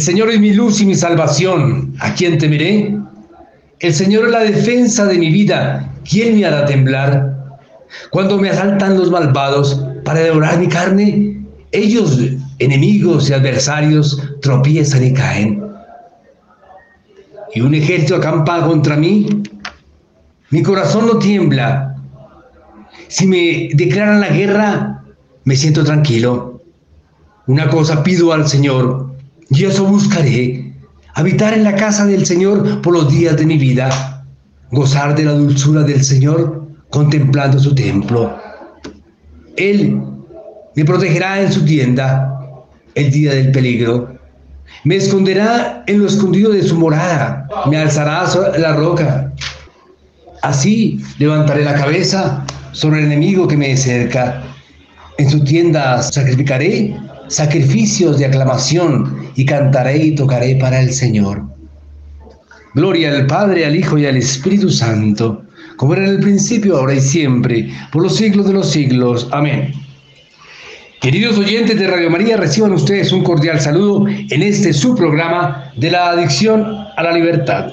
El Señor es mi luz y mi salvación. ¿A quién temeré? El Señor es la defensa de mi vida. ¿Quién me hará temblar? Cuando me asaltan los malvados para devorar mi carne, ellos, enemigos y adversarios, tropiezan y caen. Y un ejército acampa contra mí. Mi corazón no tiembla. Si me declaran la guerra, me siento tranquilo. Una cosa pido al Señor, y eso buscaré, habitar en la casa del Señor por los días de mi vida, gozar de la dulzura del Señor contemplando su templo. Él me protegerá en su tienda el día del peligro. Me esconderá en lo escondido de su morada, me alzará sobre la roca. Así levantaré la cabeza sobre el enemigo que me cerca. En su tienda sacrificaré sacrificios de aclamación y cantaré y tocaré para el Señor. Gloria al Padre, al Hijo y al Espíritu Santo, como era en el principio, ahora y siempre, por los siglos de los siglos. Amén. Queridos oyentes de Radio María, reciban ustedes un cordial saludo en este su programa de la adicción a la libertad.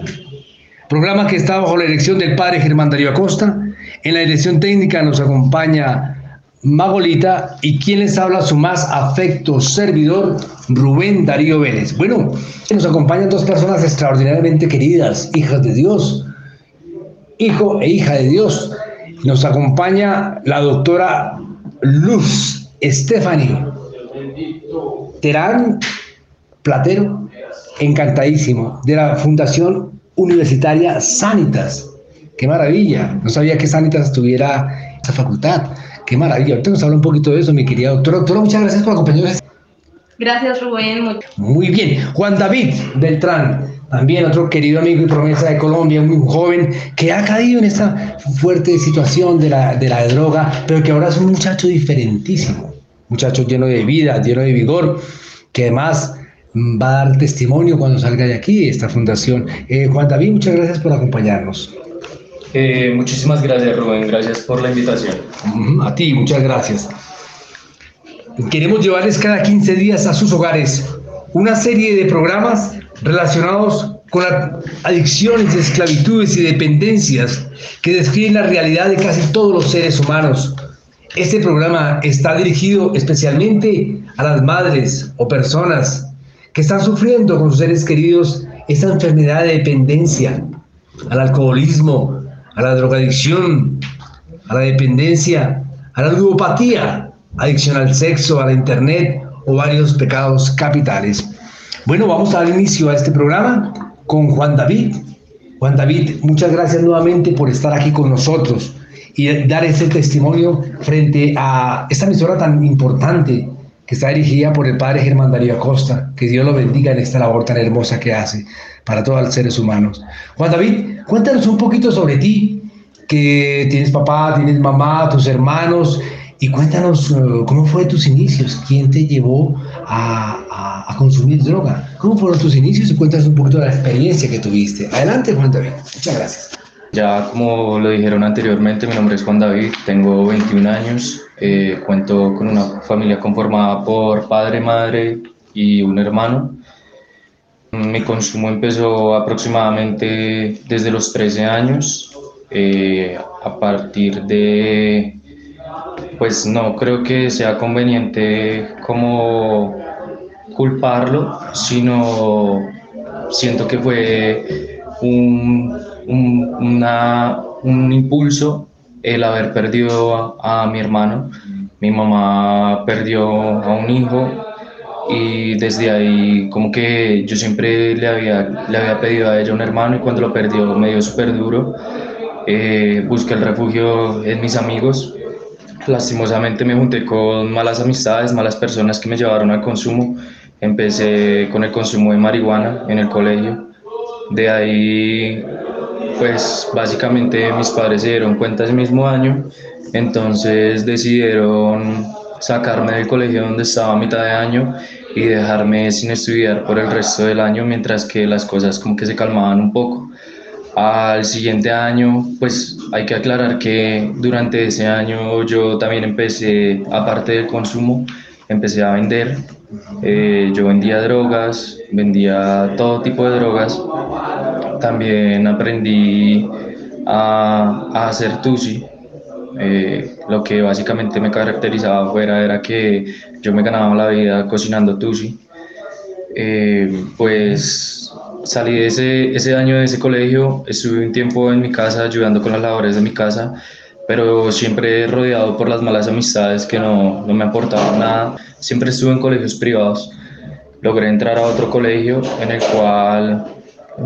Programa que está bajo la dirección del Padre Germán Darío Acosta. En la dirección técnica nos acompaña Magolita y quien les habla su más afecto servidor, Rubén Darío Vélez. Bueno, nos acompañan dos personas extraordinariamente queridas, hijas de Dios, hijo e hija de Dios. Nos acompaña la doctora Luz Stephanie Terán Platero, encantadísimo, de la Fundación Universitaria Sanitas. Qué maravilla, no sabía que Sanitas tuviera esa facultad. Qué maravilla. Ahorita nos habla un poquito de eso, mi querida doctora. Doctora, muchas gracias por acompañarnos. Gracias, Rubén. Muy bien. Juan David Beltrán, también otro querido amigo y promesa de Colombia, muy joven, que ha caído en esta fuerte situación de la, de la droga, pero que ahora es un muchacho diferentísimo. Muchacho lleno de vida, lleno de vigor, que además va a dar testimonio cuando salga de aquí, esta fundación. Eh, Juan David, muchas gracias por acompañarnos. Eh, muchísimas gracias, Rubén. Gracias por la invitación. A ti, muchas gracias. Queremos llevarles cada 15 días a sus hogares una serie de programas relacionados con adicciones, esclavitudes y dependencias que describen la realidad de casi todos los seres humanos. Este programa está dirigido especialmente a las madres o personas que están sufriendo con sus seres queridos esta enfermedad de dependencia, al alcoholismo, a la drogadicción, a la dependencia, a la ludopatía, adicción al sexo, a la internet o varios pecados capitales. Bueno, vamos a dar inicio a este programa con Juan David. Juan David, muchas gracias nuevamente por estar aquí con nosotros y dar ese testimonio frente a esta emisora tan importante que está dirigida por el padre Germán Darío Acosta. Que Dios lo bendiga en esta labor tan hermosa que hace para todos los seres humanos. Juan David, cuéntanos un poquito sobre ti, que tienes papá, tienes mamá, tus hermanos, y cuéntanos uh, cómo fue tus inicios, quién te llevó a, a, consumir droga, cómo fueron tus inicios y cuéntanos un poquito de la experiencia que tuviste. Adelante, Juan David. Muchas gracias. Ya como lo dijeron anteriormente, mi nombre es Juan David, tengo 21 años, eh, cuento con una familia conformada por padre, madre y un hermano. Mi consumo empezó aproximadamente desde los 13 años, eh, a partir de, pues no creo que sea conveniente como culparlo, sino siento que fue un, un, un impulso el haber perdido a, mi hermano. Mi mamá perdió a un hijo y desde ahí como que yo siempre le había, le había pedido a ella un hermano y cuando lo perdió me dio súper duro. Eh, busqué el refugio en mis amigos. Lastimosamente me junté con malas amistades, malas personas que me llevaron al consumo Empecé con el consumo de marihuana en el colegio. De ahí, pues básicamente mis padres se dieron cuenta ese mismo año, entonces decidieron sacarme del colegio donde estaba a mitad de año y dejarme sin estudiar por el resto del año mientras que las cosas como que se calmaban un poco. Al siguiente año, pues hay que aclarar que durante ese año yo también empecé, aparte del consumo, empecé a vender. Eh, yo vendía drogas, vendía todo tipo de drogas. También aprendí a, hacer tusi, eh, lo que básicamente me caracterizaba afuera era que yo me ganaba la vida cocinando tusi. Eh, pues salí de ese, ese año de ese colegio, estuve un tiempo en mi casa ayudando con las labores de mi casa, pero siempre rodeado por las malas amistades que no, no me aportaban nada. Siempre estuve en colegios privados. Logré entrar a otro colegio en el cual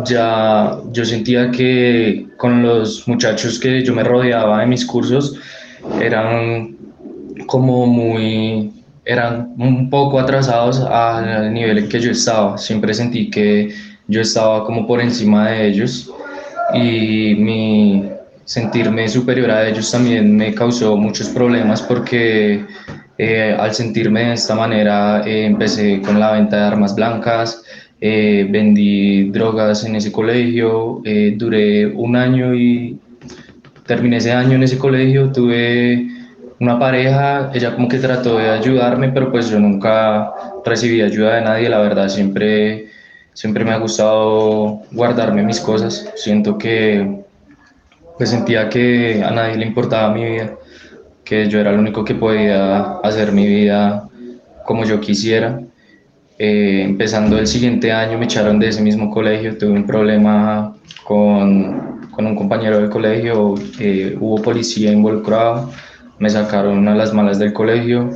ya yo sentía que con los muchachos que yo me rodeaba en mis cursos eran como muy, eran un poco atrasados al nivel en que yo estaba. Siempre sentí que yo estaba como por encima de ellos y mi sentirme superior a ellos también me causó muchos problemas porque eh, al sentirme de esta manera eh, empecé con la venta de armas blancas, eh, vendí drogas en ese colegio, eh, duré un año y terminé ese año en ese colegio, tuve una pareja, ella como que trató de ayudarme, pero pues yo nunca recibí ayuda de nadie, la verdad, siempre, siempre me ha gustado guardarme mis cosas, siento que pues sentía que a nadie le importaba mi vida, que yo era el único que podía hacer mi vida como yo quisiera. Eh, empezando el siguiente año me echaron de ese mismo colegio, tuve un problema con, con un compañero del colegio, eh, hubo policía involucrado, me sacaron a las malas del colegio,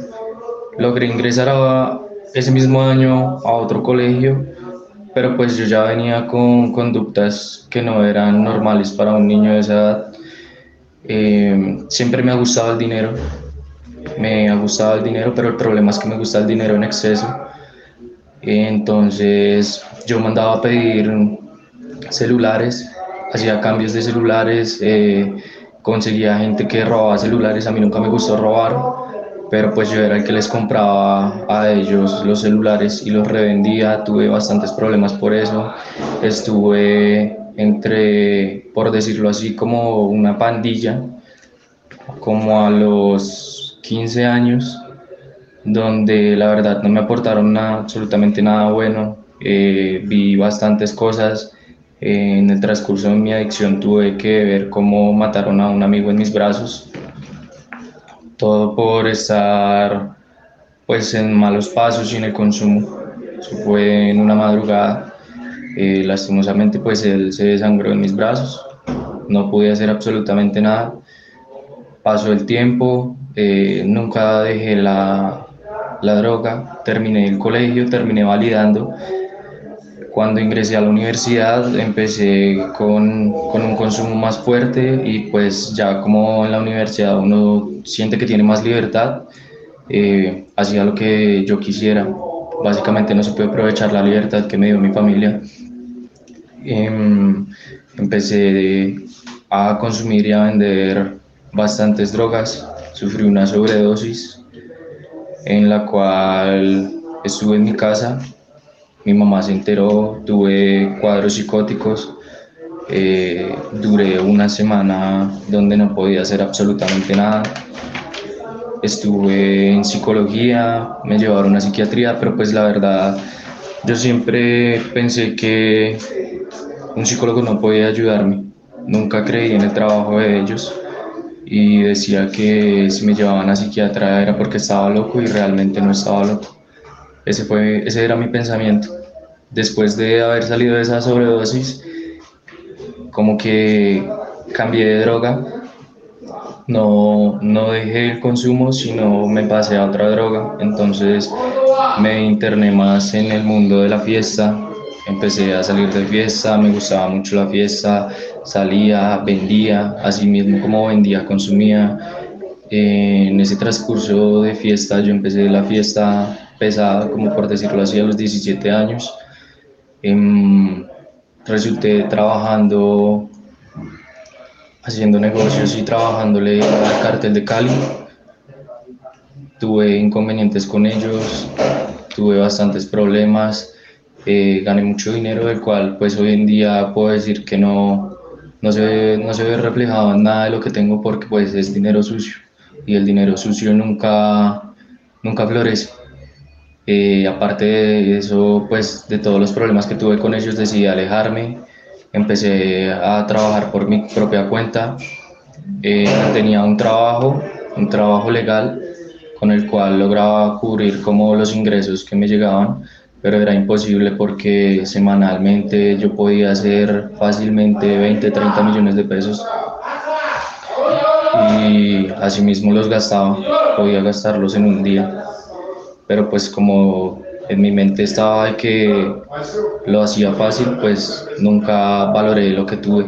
logré ingresar a, ese mismo año a otro colegio, pero pues yo ya venía con conductas que no eran normales para un niño de esa edad. Eh, siempre me ha gustado el dinero, me ha gustado el dinero, pero el problema es que me gusta el dinero en exceso entonces yo mandaba a pedir celulares, hacía cambios de celulares, eh, conseguía gente que robaba celulares, a mí nunca me gustó robar, pero pues yo era el que les compraba a ellos los celulares y los revendía, tuve bastantes problemas por eso, estuve entre, por decirlo así, como una pandilla, como a los 15 años, donde la verdad no me aportaron nada, absolutamente nada bueno. Eh, vi bastantes cosas. En el transcurso de mi adicción tuve que ver cómo mataron a un amigo en mis brazos. Todo por estar pues en malos pasos y en el consumo. Eso fue en una madrugada. Eh, lastimosamente pues él se desangró en mis brazos. No pude hacer absolutamente nada. Pasó el tiempo, nunca dejé la, la droga, terminé el colegio, terminé validando. Cuando ingresé a la universidad empecé con, con, un consumo más fuerte y pues ya como en la universidad uno siente que tiene más libertad, eh, hacía lo que yo quisiera. Básicamente no se puede aprovechar la libertad que me dio mi familia. Em, empecé a consumir y a vender bastantes drogas, sufrí una sobredosis en la cual estuve en mi casa, mi mamá se enteró, tuve cuadros psicóticos, eh, duré una semana donde no podía hacer absolutamente nada. Estuve en psicología, me llevaron a psiquiatría, pero pues la verdad yo siempre pensé que un psicólogo no podía ayudarme. Nunca creí en el trabajo de ellos y decía que si me llevaban a psiquiatra era porque estaba loco y realmente no estaba loco. Ese, fue, ese era mi pensamiento. Después de haber salido de esa sobredosis, como que cambié de droga, no, no dejé el consumo, sino me pasé a otra droga. Entonces me interné más en el mundo de la fiesta, empecé a salir de fiesta, me gustaba mucho la fiesta, salía, vendía, así mismo como vendía, consumía. en ese transcurso de fiesta yo empecé la fiesta pesada, como por decirlo así, a los 17 años. Em, resulté trabajando, haciendo negocios y trabajándole al cartel de Cali. Tuve inconvenientes con ellos, tuve bastantes problemas, eh, gané mucho dinero, del cual pues hoy en día puedo decir que no, no, se ve, no se ve reflejado en nada de lo que tengo porque pues es dinero sucio y el dinero sucio nunca, nunca florece. Eh, aparte de eso, pues de todos los problemas que tuve con ellos, decidí alejarme, empecé a trabajar por mi propia cuenta, eh, tenía un trabajo, un trabajo legal con el cual lograba cubrir como los ingresos que me llegaban, pero era imposible porque semanalmente yo podía hacer fácilmente 20, 30 millones de pesos. Y asimismo los gastaba, podía gastarlos en un día pero pues como en mi mente estaba que lo hacía fácil, pues nunca valoré lo que tuve.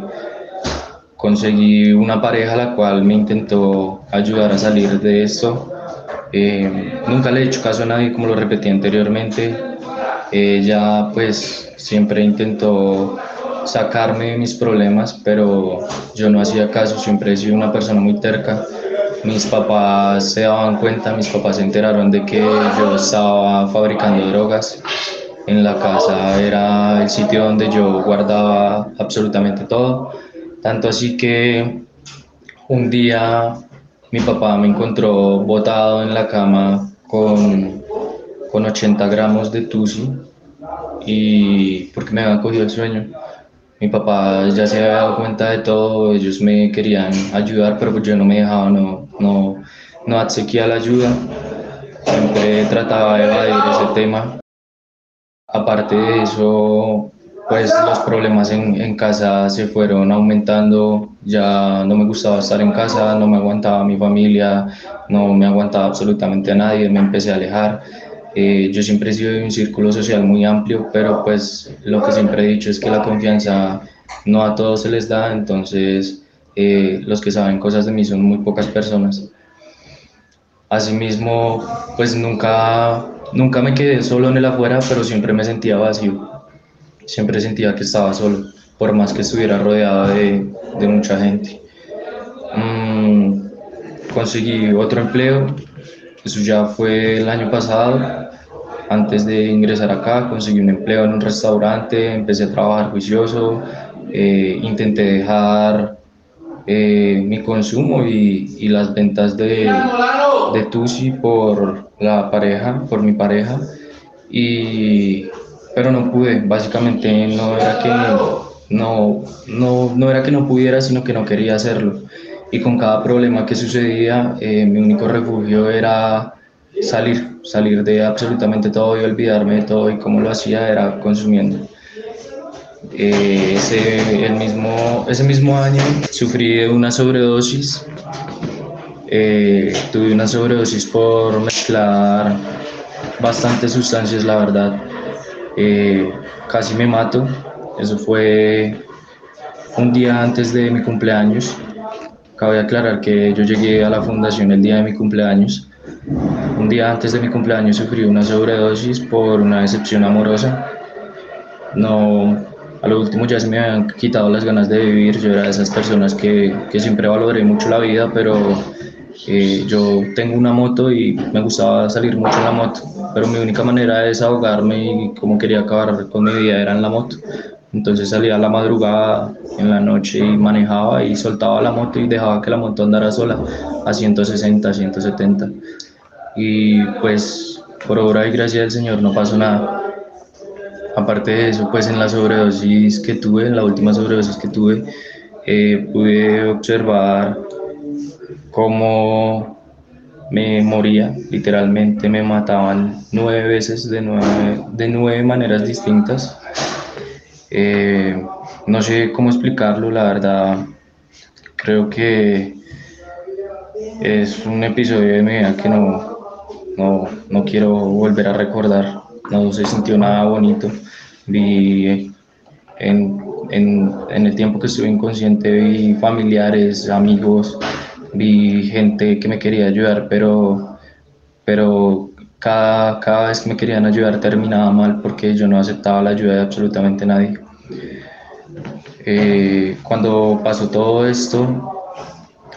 Conseguí una pareja la cual me intentó ayudar a salir de esto. Eh, nunca le he hecho caso a nadie, como lo repetí anteriormente. Ella pues siempre intentó sacarme de mis problemas, pero yo no hacía caso, siempre he sido una persona muy terca mis papás se daban cuenta, mis papás se enteraron de que yo estaba fabricando drogas. En la casa era el sitio donde yo guardaba absolutamente todo. Tanto así que un día mi papá me encontró botado en la cama con, con 80 gramos de tusi y porque me había cogido el sueño mi papá ya se había dado cuenta de todo, ellos me querían ayudar, pero pues yo no me dejaba, no, no, no adsequía la ayuda, siempre trataba de evadir ese tema. Aparte de eso, pues los problemas en, en, casa se fueron aumentando, ya no me gustaba estar en casa, no me aguantaba mi familia, no me aguantaba absolutamente a nadie, me empecé a alejar. Eh, yo siempre he sido de un círculo social muy amplio, pero pues lo que siempre he dicho es que la confianza no a todos se les da, entonces eh, los que saben cosas de mí son muy pocas personas. Asimismo, pues nunca, nunca me quedé solo en el afuera, pero siempre me sentía vacío. Siempre sentía que estaba solo, por más que estuviera rodeado de, de mucha gente. Mm, conseguí otro empleo, eso ya fue el año pasado, antes de ingresar acá conseguí un empleo en un restaurante, empecé a trabajar juicioso, eh, intenté dejar eh, mi consumo y, y, las ventas de, de Tusi por la pareja, por mi pareja, y, pero no pude, básicamente no era que no, no, no era que no pudiera, sino que no quería hacerlo. Y con cada problema que sucedía, eh, mi único refugio era salir, salir de absolutamente todo y olvidarme de todo y cómo lo hacía era consumiendo. Eh, ese, el mismo, ese mismo año sufrí una sobredosis, eh, tuve una sobredosis por mezclar bastantes sustancias, la verdad. Eh, casi me mato, eso fue un día antes de mi cumpleaños. Cabe aclarar que yo llegué a la fundación el día de mi cumpleaños un día antes de mi cumpleaños sufrí una sobredosis por una decepción amorosa. No, a lo último ya se me habían quitado las ganas de vivir. Yo era de esas personas que, que siempre valoré mucho la vida, pero eh, yo tengo una moto y me gustaba salir mucho en la moto. Pero mi única manera de desahogarme y como quería acabar con mi vida era en la moto. Entonces salía a la madrugada, en la noche y manejaba y soltaba la moto y dejaba que la moto andara sola a 160, 170 y pues por obra y gracia del Señor no pasó nada. Aparte de eso, pues en la sobredosis que tuve, en la última sobredosis que tuve, eh, pude observar cómo me moría, literalmente me mataban nueve veces de nueve, de nueve maneras distintas. Eh, no sé cómo explicarlo, la verdad, creo que es un episodio de mi vida que no, no, no quiero volver a recordar, no se sintió nada bonito. Vi en, en, en, el tiempo que estuve inconsciente, vi familiares, amigos, vi gente que me quería ayudar, pero, pero cada, cada vez que me querían ayudar terminaba mal porque yo no aceptaba la ayuda de absolutamente nadie. Eh, cuando pasó todo esto,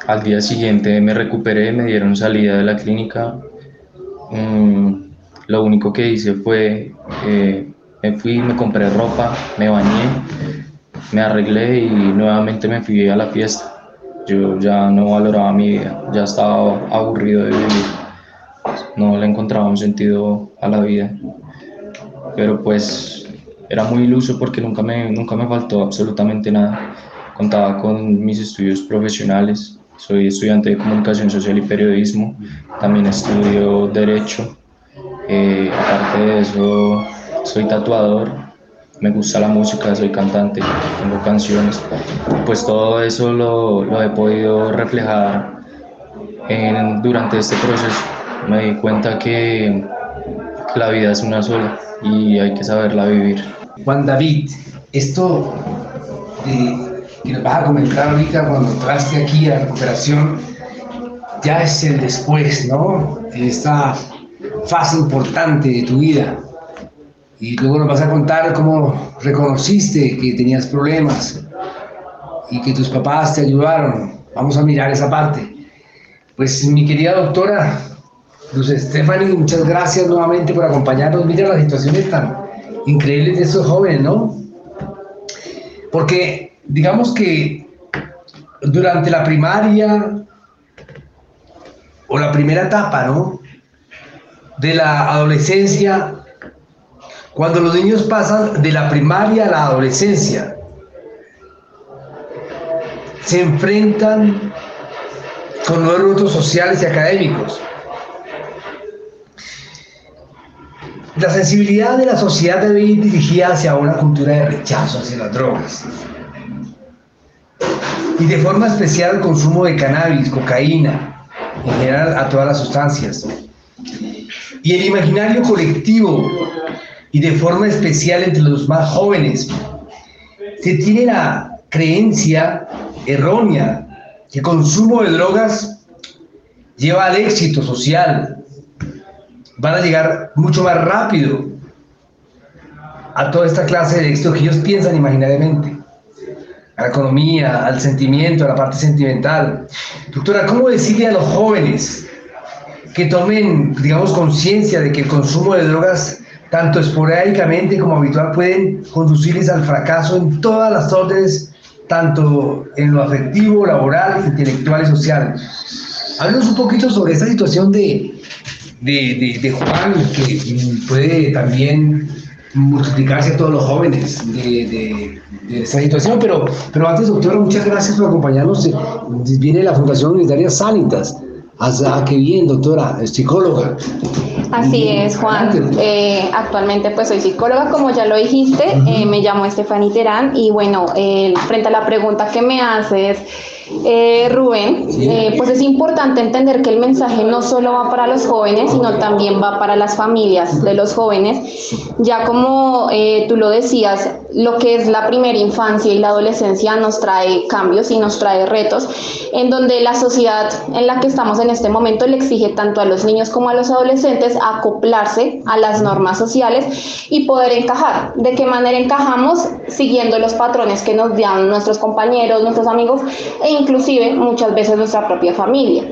al día siguiente me recuperé, me dieron salida de la clínica. Mm, lo único que hice fue, eh, me fui, me compré ropa, me bañé, me arreglé y nuevamente me fui a la fiesta. Yo ya no valoraba mi vida, ya estaba aburrido de vivir, no le encontraba un sentido a la vida. Pero pues era muy iluso porque nunca me, nunca me faltó absolutamente nada. Contaba con mis estudios profesionales, soy estudiante de comunicación social y periodismo, también estudio derecho. Eh, aparte de eso, soy tatuador, me gusta la música, soy cantante, tengo canciones. Pues todo eso lo, lo he podido reflejar durante este proceso. Me di cuenta que la vida es una sola y hay que saberla vivir. Juan David, esto de que nos vas a comentar ahorita cuando entraste aquí a recuperación, ya es el después, ¿no? Esta fase importante de tu vida. Y luego nos vas a contar cómo reconociste que tenías problemas y que tus papás te ayudaron. Vamos a mirar esa parte. Pues mi querida doctora Luz Stephanie, muchas gracias nuevamente por acompañarnos. Mira las situaciones tan increíbles de estos jóvenes, ¿no? Porque digamos que durante la primaria o la primera etapa, ¿no? De la adolescencia, cuando los niños pasan de la primaria a la adolescencia, se enfrentan con nuevos retos sociales y académicos. La sensibilidad de la sociedad debe ir dirigida hacia una cultura de rechazo hacia las drogas y de forma especial el consumo de cannabis, cocaína, en general a todas las sustancias. Y el imaginario colectivo y de forma especial entre los más jóvenes, se tiene la creencia errónea que el consumo de drogas lleva al éxito social, van a llegar mucho más rápido a toda esta clase de éxito que ellos piensan imaginariamente a la economía, al sentimiento, a la parte sentimental. Doctora, ¿cómo decirle a los jóvenes que tomen, digamos, conciencia de que el consumo de drogas, tanto esporádicamente como habitual, pueden conducirles al fracaso en todas las órdenes, tanto en lo afectivo, laboral, intelectual y social? Háblanos un poquito sobre esta situación de, de, de Juan, que puede también multiplicarse a todos los jóvenes de, de, esta situación. Pero, pero antes, doctora, muchas gracias por acompañarnos. Viene la Fundación Unitaria Sanitas. Ah, qué bien, doctora, es psicóloga. Así es, Juan. Eh, actualmente pues soy psicóloga, como ya lo dijiste, eh, me llamo Estefany Terán y bueno, eh, frente a la pregunta que me haces, eh, Rubén, eh, pues es importante entender que el mensaje no solo va para los jóvenes, sino también va para las familias de los jóvenes. Ya como eh, tú lo decías, lo que es la primera infancia y la adolescencia nos trae cambios y nos trae retos, en donde la sociedad en la que estamos en este momento le exige tanto a los niños como a los adolescentes acoplarse a las normas sociales y poder encajar. ¿De qué manera encajamos? Siguiendo los patrones que nos dan nuestros compañeros, nuestros amigos e inclusive muchas veces nuestra propia familia.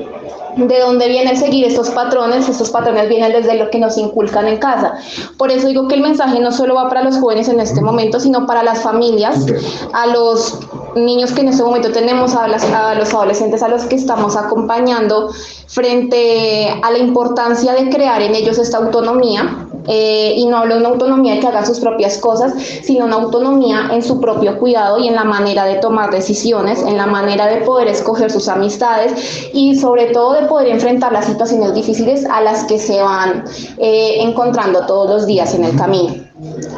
¿De dónde viene seguir estos patrones? Estos patrones vienen desde lo que nos inculcan en casa. Por eso digo que el mensaje no solo va para los jóvenes en este momento, sino para las familias, a los niños que en este momento tenemos, a los adolescentes a los que estamos acompañando frente a la importancia de crear en ellos esta autonomía, eh, y no hablo de una autonomía que haga sus propias cosas, sino una autonomía en su propio cuidado y en la manera de tomar decisiones, en la manera de poder escoger sus amistades y sobre todo de poder enfrentar las situaciones difíciles a las que se van eh, encontrando todos los días en el camino.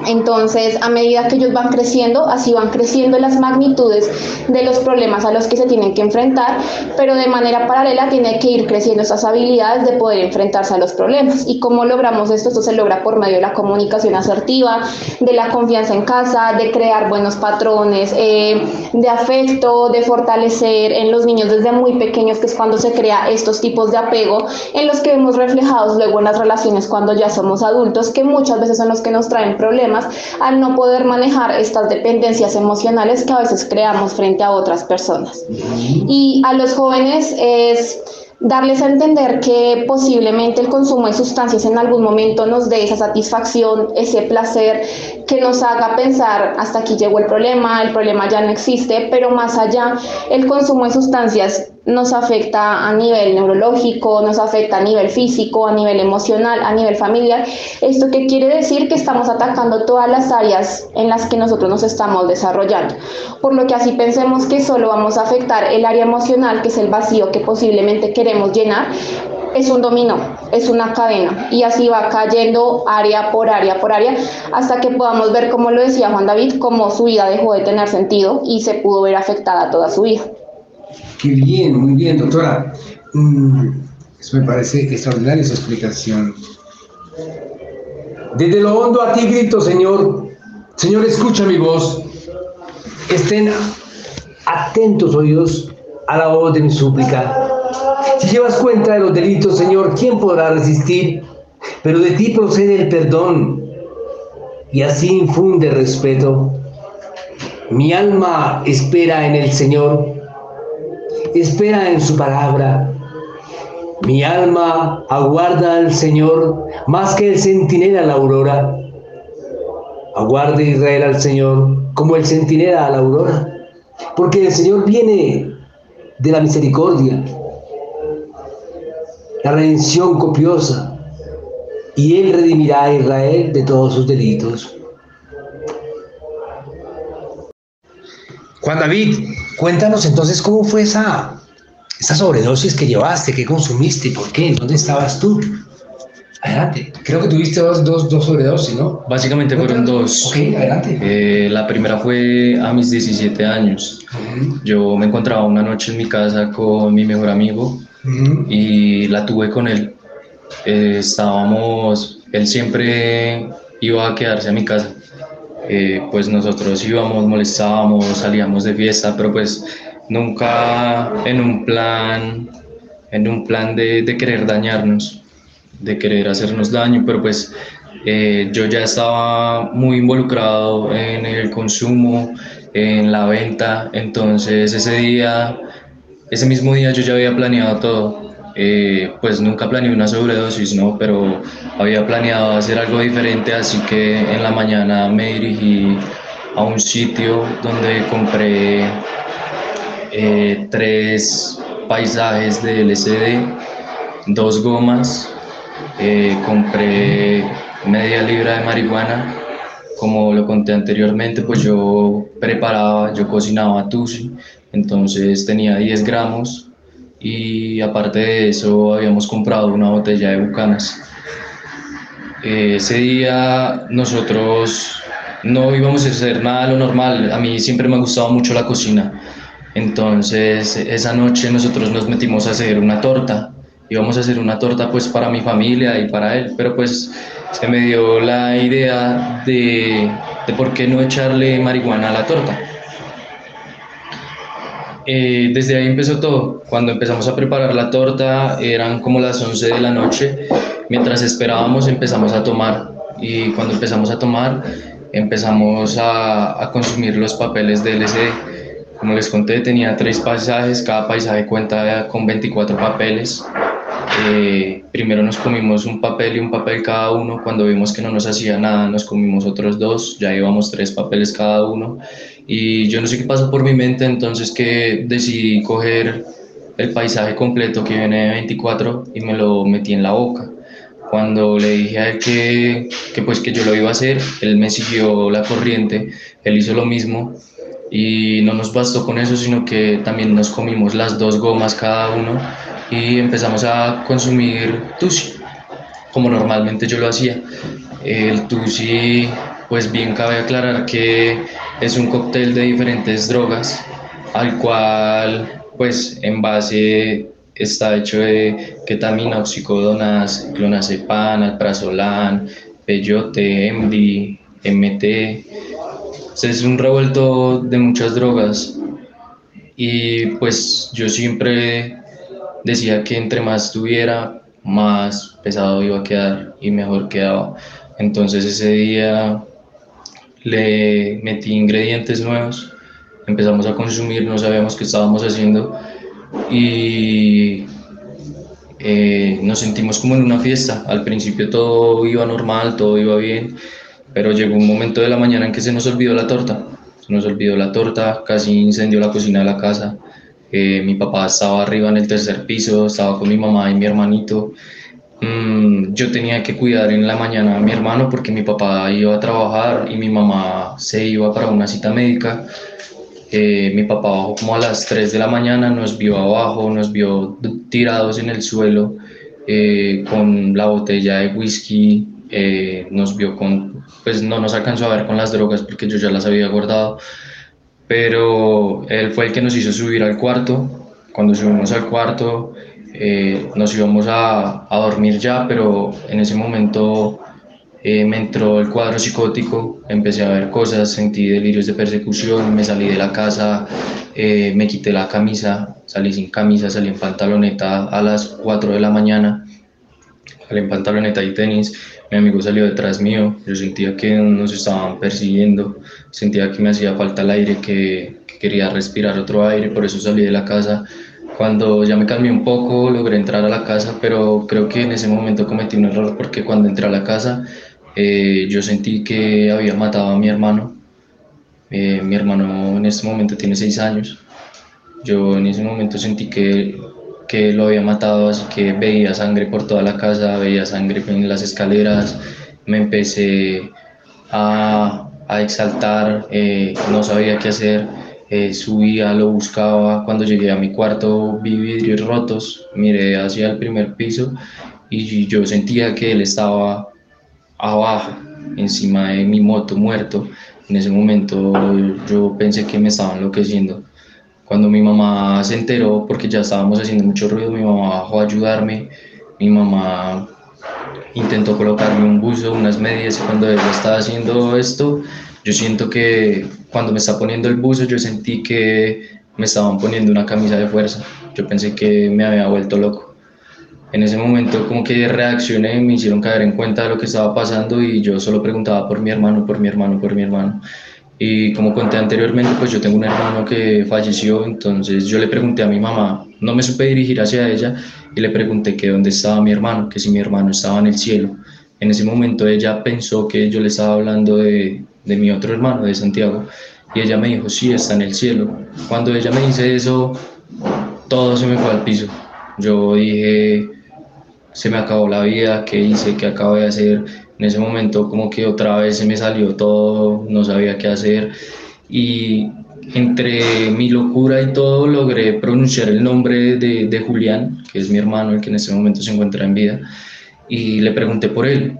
Entonces, a medida que ellos van creciendo, así van creciendo las magnitudes de los problemas a los que se tienen que enfrentar, pero de manera paralela tiene que ir creciendo esas habilidades de poder enfrentarse a los problemas. ¿Y cómo logramos esto? Esto se logra por medio de la comunicación asertiva, de la confianza en casa, de crear buenos patrones, eh, de afecto, de fortalecer en los niños desde muy pequeños, que es cuando se crea estos tipos de apego, en los que vemos reflejados luego en las relaciones cuando ya somos adultos, que muchas veces son los que nos traen problemas al no poder manejar estas dependencias emocionales que a veces creamos frente a otras personas. Y a los jóvenes es darles a entender que posiblemente el consumo de sustancias en algún momento nos dé esa satisfacción, ese placer que nos haga pensar hasta aquí llegó el problema, el problema ya no existe, pero más allá, el consumo de sustancias nos afecta a nivel neurológico, nos afecta a nivel físico, a nivel emocional, a nivel familiar. ¿Esto qué quiere decir? Que estamos atacando todas las áreas en las que nosotros nos estamos desarrollando. Por lo que así pensemos que solo vamos a afectar el área emocional, que es el vacío que posiblemente queremos llenar, es un dominó, es una cadena y así va cayendo área por área por área hasta que podamos ver, como lo decía Juan David, cómo su vida dejó de tener sentido y se pudo ver afectada toda su vida. Qué bien, muy bien, doctora. Mm, eso me parece extraordinaria esa explicación. Desde lo hondo a ti grito, Señor. Señor, escucha mi voz. Estén atentos, oídos, a la voz de mi súplica. Si llevas cuenta de los delitos, Señor, ¿quién podrá resistir? Pero de ti procede el perdón y así infunde respeto. Mi alma espera en el Señor espera en su palabra. Mi alma aguarda al Señor más que el centinela a la aurora. Aguarde Israel al Señor como el centinela a la aurora, porque el Señor viene de la misericordia, la redención copiosa, y Él redimirá a Israel de todos sus delitos. Juan David, cuéntanos entonces cómo fue esa, esa sobredosis que llevaste, qué consumiste, por qué, dónde estabas tú. Adelante. Creo que tuviste dos, dos, dos sobredosis, ¿no? Básicamente fueron dos. Ok, adelante. Eh, la primera fue a mis 17 años. Yo me encontraba una noche en mi casa con mi mejor amigo y la tuve con él. Eh, estábamos, él siempre iba a quedarse a mi casa eh, pues nosotros íbamos, molestábamos, salíamos de fiesta, pero pues nunca en un plan, en un plan de, querer dañarnos, de querer hacernos daño, pero pues eh, yo ya estaba muy involucrado en el consumo, en la venta, entonces ese día, ese mismo día yo ya había planeado todo eh, pues nunca planeé una sobredosis, ¿no? Pero había planeado hacer algo diferente, así que en la mañana me dirigí a un sitio donde compré eh, tres paisajes de LCD, dos gomas, eh, compré media libra de marihuana. Como lo conté anteriormente, pues yo preparaba, yo cocinaba tusi, entonces tenía 10 gramos y aparte de eso habíamos comprado una botella de bucanas. Eh, ese día nosotros no íbamos a hacer nada lo normal, a mí siempre me ha gustado mucho la cocina, entonces esa noche nosotros nos metimos a hacer una torta, íbamos a hacer una torta pues para mi familia y para él, pero pues se me dio la idea de, de por qué no echarle marihuana a la torta. Eh, desde ahí empezó todo. Cuando empezamos a preparar la torta eran como las 11 de la noche. Mientras esperábamos empezamos a tomar y cuando empezamos a tomar empezamos a, a consumir los papeles de LCD. Como les conté, tenía tres paisajes, cada paisaje cuenta con 24 papeles. Eh, primero nos comimos un papel y un papel cada uno. Cuando vimos que no nos hacía nada, nos comimos otros dos. Ya íbamos tres papeles cada uno y yo no sé qué pasó por mi mente, entonces que decidí coger el paisaje completo que viene de 24 y me lo metí en la boca. Cuando le dije a él que, que, pues que yo lo iba a hacer, él me siguió la corriente, él hizo lo mismo y no nos bastó con eso, sino que también nos comimos las dos gomas cada uno y empezamos a consumir tusi, como normalmente yo lo hacía. El Tusi, pues bien cabe aclarar que es un cóctel de diferentes drogas, al cual pues en base está hecho de ketamina, oxicodonas, clonazepam, alprazolam, peyote, MD, MT. Es un revuelto de muchas drogas y pues yo siempre decía que entre más tuviera, más pesado iba a quedar y mejor quedaba. Entonces ese día le metí ingredientes nuevos, empezamos a consumir, no sabíamos qué estábamos haciendo y eh, nos sentimos como en una fiesta. Al principio todo iba normal, todo iba bien, pero llegó un momento de la mañana en que se nos olvidó la torta. Se nos olvidó la torta, casi incendió la cocina de la casa. Eh, mi papá estaba arriba en el tercer piso, estaba con mi mamá y mi hermanito. Mm, yo tenía que cuidar en la mañana a mi hermano porque mi papá iba a trabajar y mi mamá se iba para una cita médica. Eh, mi papá bajó como a las 3 de la mañana, nos vio abajo, nos vio tirados en el suelo eh, con la botella de whisky, eh, nos vio con, pues no nos alcanzó a ver con las drogas porque yo ya las había guardado, pero él fue el que nos hizo subir al cuarto. Cuando subimos al cuarto nos íbamos a, a dormir ya, pero en ese momento eh, me entró el cuadro psicótico, empecé a ver cosas, sentí delirios de persecución, me salí de la casa, eh, me quité la camisa, salí sin camisa, salí en pantaloneta a las 4 de la mañana, salí en pantaloneta y tenis, mi amigo salió detrás mío, yo sentía que nos estaban persiguiendo, sentía que me hacía falta el aire, que quería respirar otro aire, por eso salí de la casa. Cuando ya me calmé un poco, logré entrar a la casa, pero creo que en ese momento cometí un error porque cuando entré a la casa eh, yo sentí que había matado a mi hermano. Eh, mi hermano en este momento tiene seis años. Yo en ese momento sentí que, que lo había matado, así que veía sangre por toda la casa, veía sangre en las escaleras. Me empecé a, a exaltar, eh, no sabía qué hacer. Subía, lo buscaba. Cuando llegué a mi cuarto vi vidrios rotos, miré hacia el primer piso y yo sentía que él estaba abajo, encima de mi moto muerto. En ese momento yo pensé que me estaba enloqueciendo. Cuando mi mamá se enteró, porque ya estábamos haciendo mucho ruido, mi mamá bajó a ayudarme. Mi mamá intentó colocarme un buzo, unas medias. Cuando ella estaba haciendo esto, yo siento que cuando me está poniendo el buzo, yo sentí que me estaban poniendo una camisa de fuerza. Yo pensé que me había vuelto loco en ese momento como que reaccioné, me hicieron caer en cuenta de lo que estaba pasando y yo solo preguntaba por mi hermano, por mi hermano, por mi hermano. Y como conté anteriormente, pues yo tengo un hermano que falleció, entonces yo le pregunté a mi mamá, no me supe dirigir hacia ella y le pregunté que dónde estaba mi hermano, que si mi hermano estaba en el cielo. En ese momento ella pensó que yo le estaba hablando de, de mi otro hermano, de Santiago, y ella me dijo, sí, está en el cielo. Cuando ella me dice eso, todo se me fue al piso. Yo dije, se me acabó la vida, qué hice, qué acabo de hacer. En ese momento como que otra vez se me salió todo, no sabía qué hacer y entre mi locura y todo logré pronunciar el nombre de, de Julián, que es mi hermano, el que en ese momento se encuentra en vida, y le pregunté por él.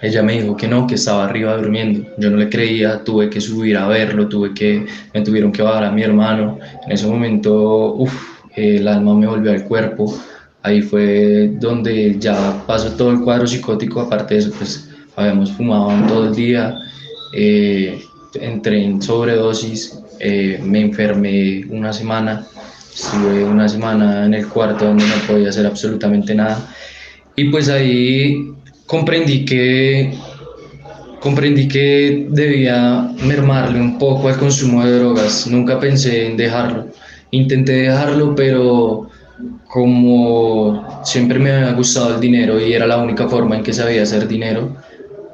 Ella me dijo que no, que estaba arriba durmiendo. Yo no le creía, tuve que subir a verlo, tuve que, me tuvieron que bajar a mi hermano. En ese momento, uff, el alma me volvió al cuerpo Ahí fue donde ya pasó todo el cuadro psicótico, aparte de eso, pues habíamos fumado todo el día, eh, entré en sobredosis, eh, me enfermé una semana, estuve una semana en el cuarto donde no podía hacer absolutamente nada. Y pues ahí comprendí que comprendí que debía mermarle un poco al consumo de drogas. Nunca pensé en dejarlo. Intenté dejarlo, pero como siempre me había gustado el dinero y era la única forma en que sabía hacer dinero,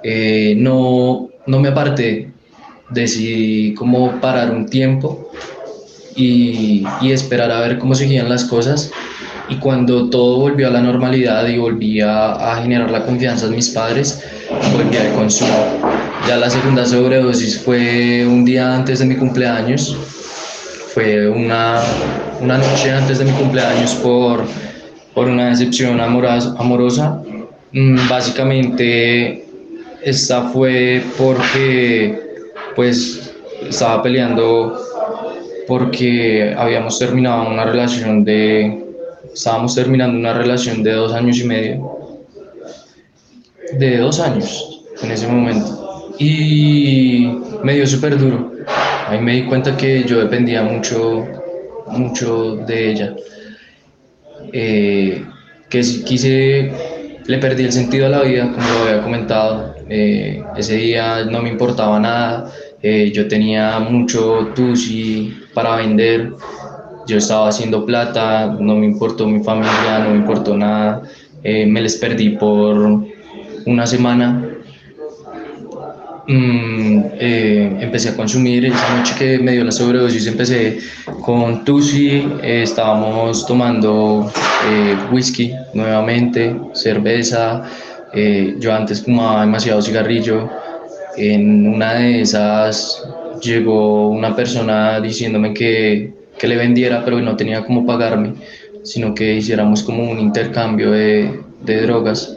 eh, no, no me aparté. Decidí como parar un tiempo y, y, esperar a ver cómo seguían las cosas. Y cuando todo volvió a la normalidad y volví a, a generar la confianza en mis padres, volví al consumo. Ya la segunda sobredosis fue un día antes de mi cumpleaños. Fue una, una noche antes de mi cumpleaños por, por una decepción amorosa. amorosa. Mm, básicamente esta fue porque pues estaba peleando porque habíamos terminado una relación de, estábamos terminando una relación de dos años y medio, de dos años en ese momento, y me dio súper duro. Ahí me di cuenta que yo dependía mucho, mucho de ella. Eh, que quise, le perdí el sentido a la vida, como lo había comentado. Eh, ese día no me importaba nada, eh, yo tenía mucho tusi para vender, yo estaba haciendo plata, no me importó mi familia, no me importó nada, me les perdí por una semana Mm, eh, empecé a consumir esa noche que me dio la sobredosis empecé con Tusi eh, estábamos tomando eh, whisky nuevamente cerveza yo antes fumaba demasiado cigarrillo en una de esas llegó una persona diciéndome que, que le vendiera pero no tenía cómo pagarme sino que hiciéramos como un intercambio de, de drogas.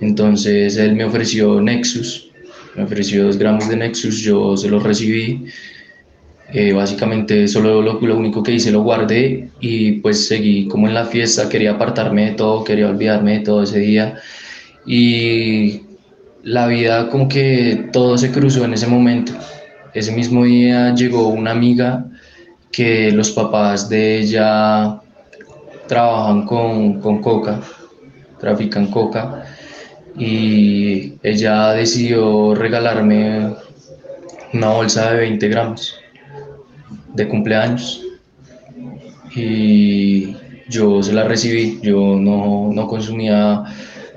Entonces él me ofreció Nexus me ofreció dos gramos de Nexus, yo se los recibí. Eh, básicamente solo lo, lo, único que hice lo guardé y pues seguí como en la fiesta, quería apartarme de todo, quería olvidarme de todo ese día y la vida como que todo se cruzó en ese momento. Ese mismo día llegó una amiga que los papás de ella trabajan con, con coca, trafican coca y ella decidió regalarme una bolsa de 20 gramos de cumpleaños. Y yo se la recibí, yo no, no, consumía,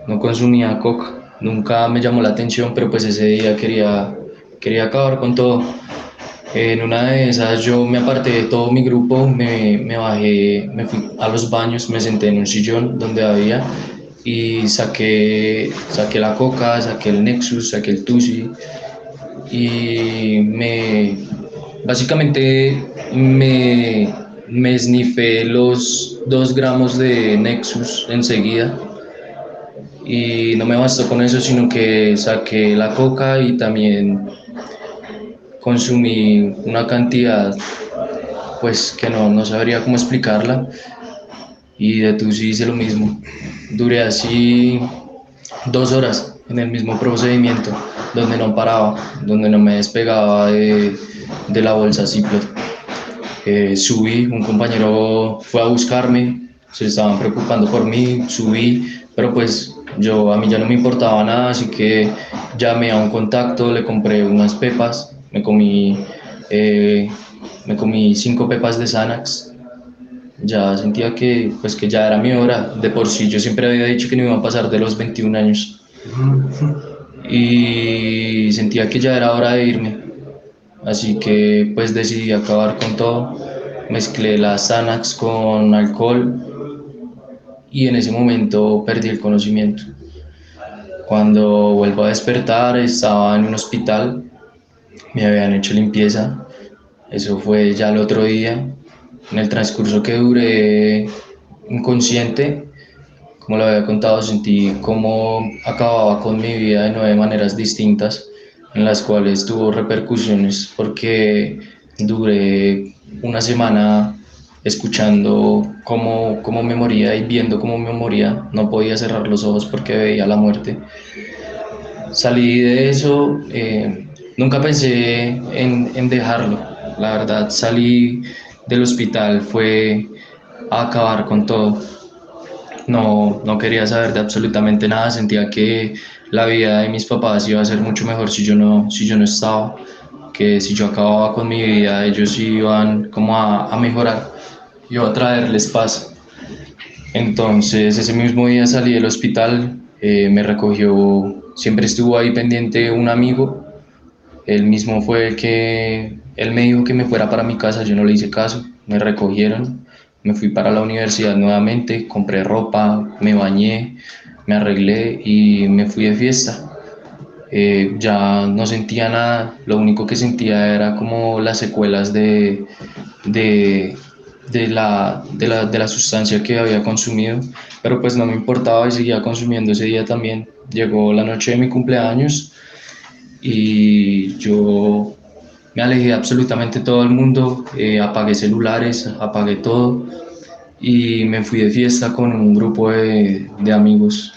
no consumía coca, nunca me llamó la atención, pero pues ese día quería, quería acabar con todo. En una de esas yo me aparté de todo mi grupo, me, me bajé, me fui a los baños, me senté en un sillón donde había y saqué, saqué la coca, saqué el Nexus, saqué el Tusi. Y me básicamente me, me snifé los dos gramos de Nexus enseguida. Y no me bastó con eso sino que saqué la coca y también consumí una cantidad pues que no, no sabría cómo explicarla y de Tusi hice lo mismo Duré así dos horas en el mismo procedimiento, donde no paraba, donde no me despegaba de, de la bolsa Ziploc. Eh, subí, un compañero fue a buscarme, se estaban preocupando por mí, subí, pero pues yo a mí ya no me importaba nada, así que llamé a un contacto, le compré unas pepas, me comí, eh, me comí cinco pepas de Xanax ya sentía que, pues, que ya era mi hora. De por sí yo siempre había dicho que no iba a pasar de los 21 años. Y sentía que ya era hora de irme. Así que pues decidí acabar con todo. Mezclé las Xanax con alcohol y en ese momento perdí el conocimiento. Cuando vuelvo a despertar estaba en un hospital, me habían hecho limpieza, eso fue ya el otro día, en el transcurso que duré inconsciente, como lo había contado, sentí cómo acababa con mi vida de nueve maneras distintas, en las cuales tuvo repercusiones porque duré una semana escuchando cómo, cómo me moría y viendo cómo me moría. No podía cerrar los ojos porque veía la muerte. Salí de eso, eh, nunca pensé en, en dejarlo. La verdad, salí del hospital fue acabar con todo. No, no quería saber de absolutamente nada, sentía que la vida de mis papás iba a ser mucho mejor si yo no, si yo no estaba, que si yo acababa con mi vida ellos iban como a, a mejorar, iba a traerles paz. Entonces ese mismo día salí del hospital, eh, me recogió, siempre estuvo ahí pendiente un amigo, él mismo fue el que él me dijo que me fuera para mi casa, yo no le hice caso, me recogieron, me fui para la universidad nuevamente, compré ropa, me bañé, me arreglé y me fui de fiesta. Eh, ya no sentía nada, lo único que sentía era como las secuelas de, de, de, la, de, la, de la sustancia que había consumido, pero pues no me importaba y seguía consumiendo ese día también. Llegó la noche de mi cumpleaños y yo me alejé absolutamente todo el mundo, eh, apagué celulares, apagué todo y me fui de fiesta con un grupo de, amigos,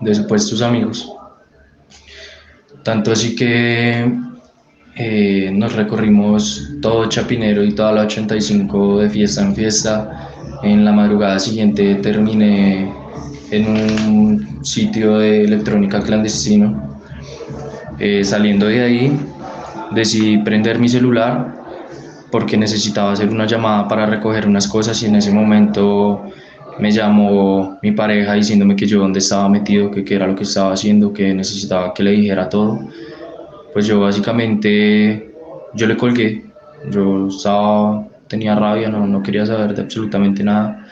de supuestos amigos. Tanto así que eh, nos recorrimos todo Chapinero y toda la 85 de fiesta en fiesta. En la madrugada siguiente terminé en un sitio de electrónica clandestino. Eh, saliendo de ahí, decidí prender mi celular porque necesitaba hacer una llamada para recoger unas cosas y en ese momento me llamó mi pareja diciéndome que yo dónde estaba metido, que qué era lo que estaba haciendo, que necesitaba que le dijera todo. Pues yo básicamente, yo le colgué, yo estaba, tenía rabia, no, no quería saber de absolutamente nada.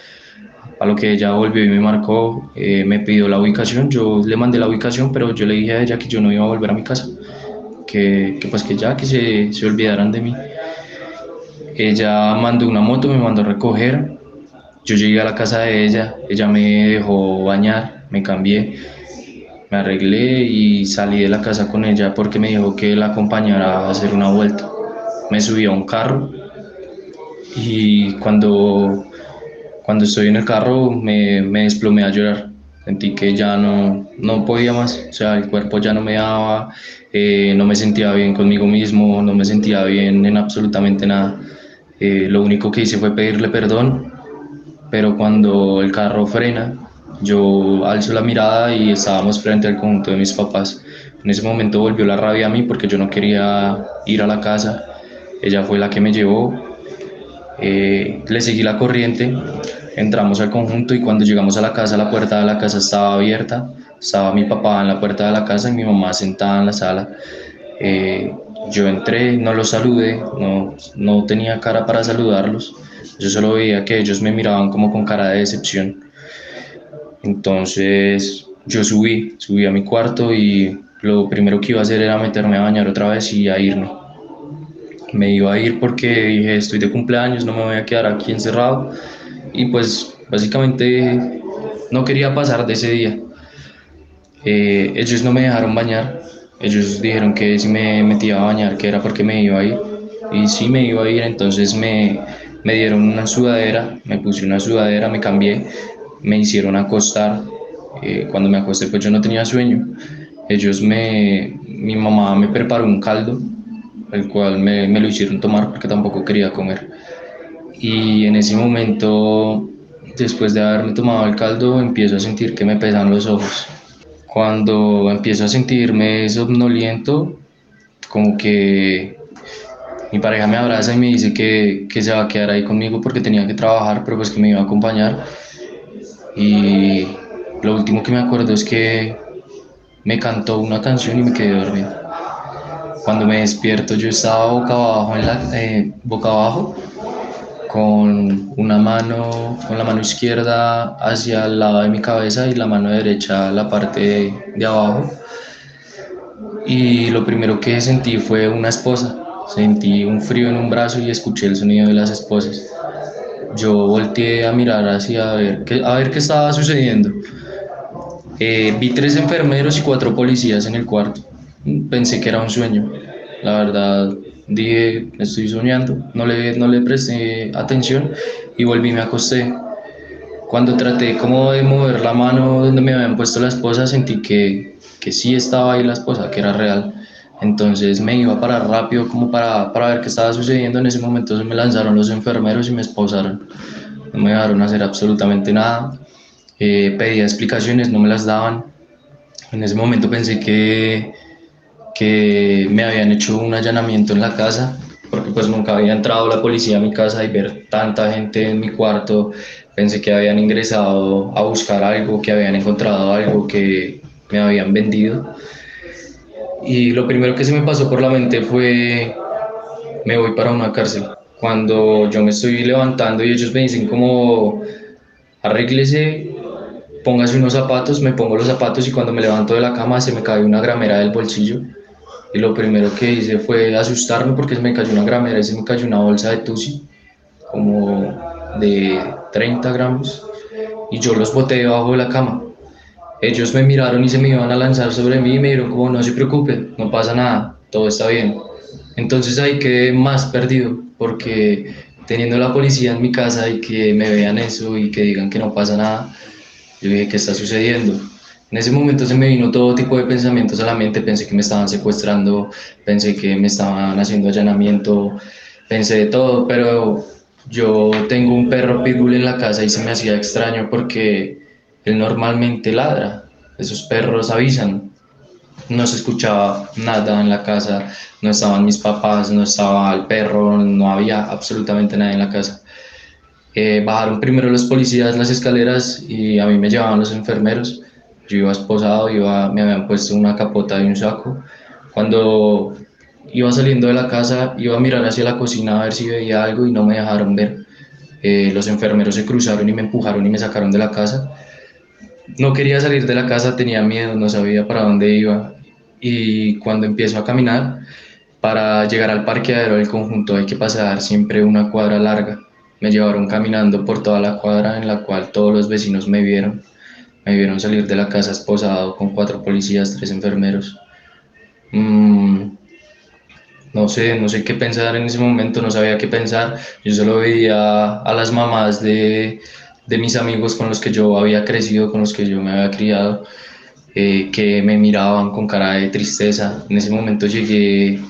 A lo que ella volvió y me marcó, eh, me pidió la ubicación, yo le mandé la ubicación, pero yo le dije a ella que yo no iba a volver a mi casa, que, pues que ya, que se, se olvidaran de mí. Ella mandó una moto, me mandó a recoger, yo llegué a la casa de ella, ella me dejó bañar, me cambié, me arreglé y salí de la casa con ella porque me dijo que la acompañara a hacer una vuelta. Me subí a un carro y cuando, cuando estoy en el carro me, me desplomé a llorar. Sentí que ya no, no podía más, o sea, el cuerpo ya no me daba, eh, no me sentía bien conmigo mismo, no me sentía bien en absolutamente nada. Eh, lo único que hice fue pedirle perdón pero cuando el carro frena, yo alzo la mirada y estábamos frente al conjunto de mis papás. En ese momento volvió la rabia a mí porque yo no quería ir a la casa. Ella fue la que me llevó. Eh, le seguí la corriente, entramos al conjunto y cuando llegamos a la casa, la puerta de la casa estaba abierta. Estaba mi papá en la puerta de la casa y mi mamá sentada en la sala. Eh, yo entré, no los saludé, no, no tenía cara para saludarlos. Yo solo veía que ellos me miraban como con cara de decepción. Entonces yo subí, subí a mi cuarto y lo primero que iba a hacer era meterme a bañar otra vez y a irme. Me iba a ir porque dije, estoy de cumpleaños, no me voy a quedar aquí encerrado. Y pues básicamente no quería pasar de ese día. Eh, ellos no me dejaron bañar. Ellos dijeron que si me metía a bañar, que era porque me iba a ir. Y sí me iba a ir, entonces me, me dieron una sudadera, me puse una sudadera, me cambié, me hicieron acostar. Eh, cuando me acosté, pues yo no tenía sueño. Ellos me, mi mamá me preparó un caldo, el cual me, me lo hicieron tomar porque tampoco quería comer. Y en ese momento, después de haberme tomado el caldo, empiezo a sentir que me pesan los ojos. Cuando empiezo a sentirme somnoliento, como que mi pareja me abraza y me dice que, que, se va a quedar ahí conmigo porque tenía que trabajar, pero pues que me iba a acompañar. Y lo último que me acuerdo es que me cantó una canción y me quedé dormido. Cuando me despierto yo estaba boca abajo, en la, eh, boca abajo con una mano, con la mano izquierda hacia el lado de mi cabeza y la mano derecha la parte de, abajo. Y lo primero que sentí fue una esposa Sentí un frío en un brazo y escuché el sonido de las esposas. Yo volteé a mirar hacia a ver qué, a ver qué estaba sucediendo. Eh, vi tres enfermeros y cuatro policías en el cuarto. Pensé que era un sueño. La verdad, dije, estoy soñando. No le, no le presté atención y volví, me acosté. Cuando traté como de mover la mano donde me habían puesto la esposa, sentí que, que sí estaba ahí la esposa, que era real entonces me iba a parar rápido como para, para ver qué estaba sucediendo. En ese momento se me lanzaron los enfermeros y me esposaron. No me dejaron hacer absolutamente nada. Eh, pedía explicaciones, no me las daban. En ese momento pensé que, que me habían hecho un allanamiento en la casa, porque pues nunca había entrado la policía a mi casa y ver tanta gente en mi cuarto. Pensé que habían ingresado a buscar algo, que habían encontrado algo que me habían vendido y lo primero que se me pasó por la mente fue, me voy para una cárcel. Cuando yo me estoy levantando y ellos me dicen como, arréglese, póngase unos zapatos, me pongo los zapatos y cuando me levanto de la cama se me cae una gramera del bolsillo. Y lo primero que hice fue asustarme porque se me cayó una gramera se me cayó una bolsa de Tusi, como de 30 gramos, y yo los boté debajo de la cama. ellos me miraron y se me iban a lanzar sobre mí y me dijeron como no se preocupe, no pasa nada, todo está bien. Entonces ahí quedé más perdido porque teniendo la policía en mi casa y que me vean eso y que digan que no pasa nada, yo dije, ¿qué está sucediendo? En ese momento se me vino todo tipo de pensamientos a la mente, pensé que me estaban secuestrando, pensé que me estaban haciendo allanamiento, pensé de todo, pero yo tengo un perro pitbull en la casa y se me hacía extraño porque él normalmente ladra, esos perros avisan. No se escuchaba nada en la casa, no estaban mis papás, no estaba el perro, no había absolutamente nada en la casa. Eh, bajaron primero los policías las escaleras y a mí me llevaban los enfermeros. Yo iba esposado, iba, me habían puesto una capota y un saco. Cuando iba saliendo de la casa, iba a mirar hacia la cocina a ver si veía algo y no me dejaron ver. Eh, los enfermeros se cruzaron y me empujaron y me sacaron de la casa no quería salir de la casa, tenía miedo, no sabía para dónde iba. Y cuando empiezo a caminar, para llegar al parqueadero del conjunto hay que pasar siempre una cuadra larga. Me llevaron caminando por toda la cuadra en la cual todos los vecinos me vieron. Me vieron salir de la casa esposado con cuatro policías, tres enfermeros. Mm, no sé, no sé qué pensar en ese momento, no sabía qué pensar. Yo solo veía a las mamás de, de mis amigos con los que yo había crecido, con los que yo me había criado, eh, que me miraban con cara de tristeza. En ese momento llegué,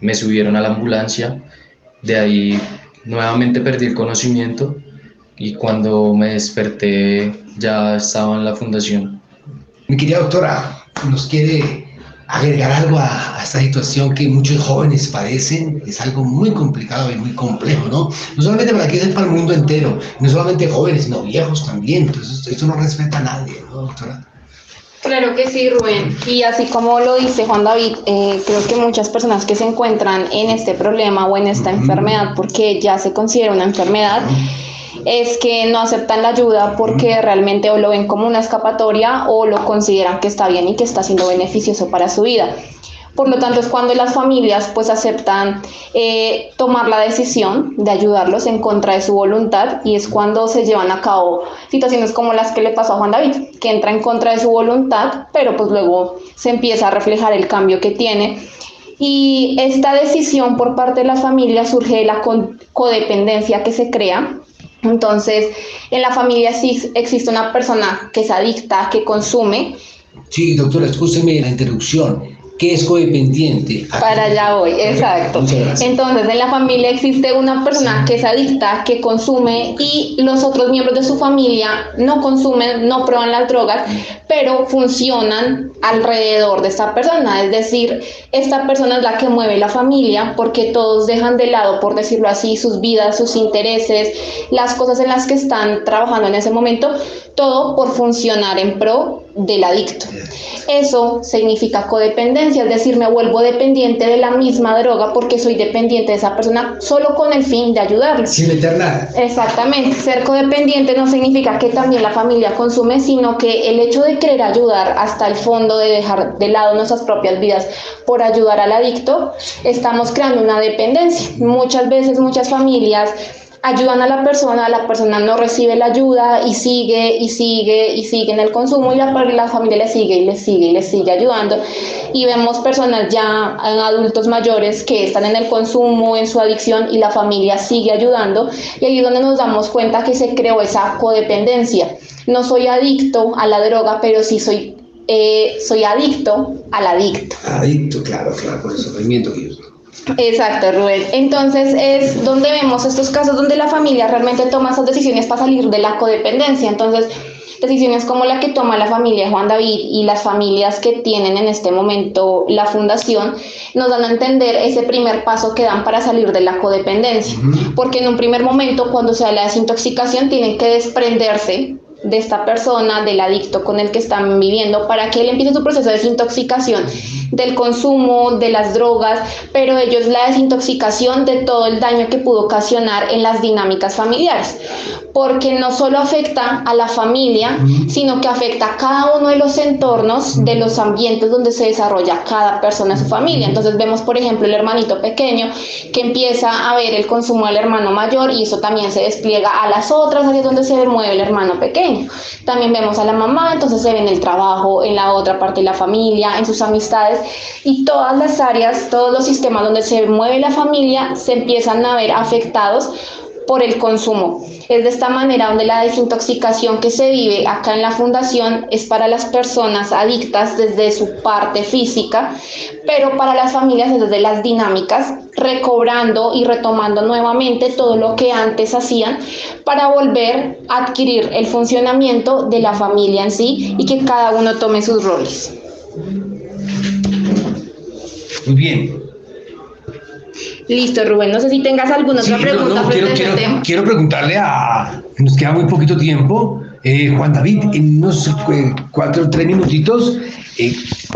me subieron a la ambulancia, de ahí nuevamente perdí el conocimiento y cuando me desperté ya estaba en la fundación. Mi querida doctora, ¿nos quiere agregar algo a, esta situación que muchos jóvenes padecen, es algo muy complicado y muy complejo, ¿no? No solamente para aquí, es para el mundo entero, no solamente jóvenes, sino viejos también, entonces esto no respeta a nadie, ¿no, doctora? Claro que sí, Rubén. Y así como lo dice Juan David, eh, creo que muchas personas que se encuentran en este problema o en esta enfermedad, porque ya se considera una enfermedad, es que no aceptan la ayuda porque realmente o lo ven como una escapatoria o lo consideran que está bien y que está siendo beneficioso para su vida. Por lo tanto, es cuando las familias pues aceptan eh, tomar la decisión de ayudarlos en contra de su voluntad y es cuando se llevan a cabo situaciones como las que le pasó a Juan David, que entra en contra de su voluntad, pero pues luego se empieza a reflejar el cambio que tiene. Y esta decisión por parte de la familia surge de la codependencia que se crea entonces, en la familia sí existe una persona que es adicta, que consume. Sí, doctora, escúcheme la interrupción. ¿Qué es codependiente? Para allá voy, exacto. Entonces, en la familia existe una persona que es adicta, que consume y los otros miembros de su familia no consumen, no prueban las drogas, pero funcionan alrededor de esta persona. Es decir, esta persona es la que mueve la familia porque todos dejan de lado, por decirlo así, sus vidas, sus intereses, las cosas en las que están trabajando en ese momento, todo por funcionar en pro del adicto. Eso significa codependencia, es decir, me vuelvo dependiente de la misma droga porque soy dependiente de esa persona solo con el fin de ayudarle. Sin meter nada. Exactamente, ser codependiente no significa que también la familia consume, sino que el hecho de querer ayudar hasta el fondo, de dejar de lado nuestras propias vidas por ayudar al adicto, estamos creando una dependencia. Muchas veces, muchas familias ayudan a la persona, la persona no recibe la ayuda y sigue y sigue y sigue en el consumo y la, la familia le sigue y le sigue y le sigue ayudando. Y vemos personas ya adultos mayores que están en el consumo, en su adicción y la familia sigue ayudando. Y ahí es donde nos damos cuenta que se creó esa codependencia. No soy adicto a la droga, pero sí soy, eh, soy adicto al adicto. Adicto, claro, claro, por el sufrimiento que yo Exacto, Rubén. Entonces es donde vemos estos casos donde la familia realmente toma esas decisiones para salir de la codependencia. Entonces, decisiones como la que toma la familia Juan David y las familias que tienen en este momento la fundación nos dan a entender ese primer paso que dan para salir de la codependencia. Porque en un primer momento, cuando se da la desintoxicación, tienen que desprenderse de esta persona, del adicto con el que están viviendo, para que él empiece su proceso de desintoxicación del consumo, de las drogas, pero ello es la desintoxicación de todo el daño que pudo ocasionar en las dinámicas familiares, porque no solo afecta a la familia, sino que afecta a cada uno de los entornos, de los ambientes donde se desarrolla cada persona en su familia. Entonces vemos, por ejemplo, el hermanito pequeño que empieza a ver el consumo del hermano mayor y eso también se despliega a las otras áreas donde se mueve el hermano pequeño. También vemos a la mamá, entonces se ve en el trabajo, en la otra parte de la familia, en sus amistades y todas las áreas, todos los sistemas donde se mueve la familia se empiezan a ver afectados por el consumo. Es de esta manera donde la desintoxicación que se vive acá en la fundación es para las personas adictas desde su parte física, pero para las familias es desde las dinámicas, recobrando y retomando nuevamente todo lo que antes hacían para volver a adquirir el funcionamiento de la familia en sí y que cada uno tome sus roles. Muy bien, Listo, Rubén. No sé si tengas alguna otra pregunta. No, quiero, quiero, quiero, preguntarle a. Nos queda muy poquito tiempo. Eh, Juan David, en unos eh, cuatro o tres minutitos, eh,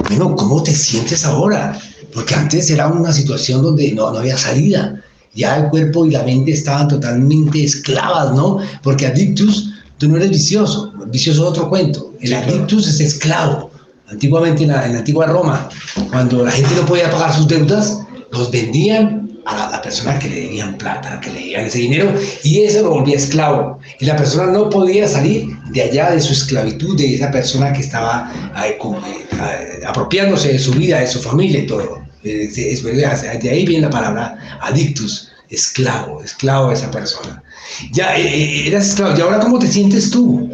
bueno, ¿cómo te sientes ahora? Porque antes era una situación donde no, no había salida. Ya el cuerpo y la mente estaban totalmente esclavas, ¿no? Porque adictus, tú no eres vicioso. Vicioso es otro cuento. El adictus es esclavo. Antiguamente en la, en la antigua Roma, cuando la gente no podía pagar sus deudas, los vendían a la, persona que le debían plata, que le debían ese dinero, y eso lo volvía esclavo. Y la persona no podía salir de allá de su esclavitud, de esa persona que estaba eh, apropiándose de su vida, de su familia y todo. De ahí viene la palabra adictus, esclavo, esclavo de esa persona. Ya eh, eh, eras esclavo, y ahora ¿cómo te sientes tú?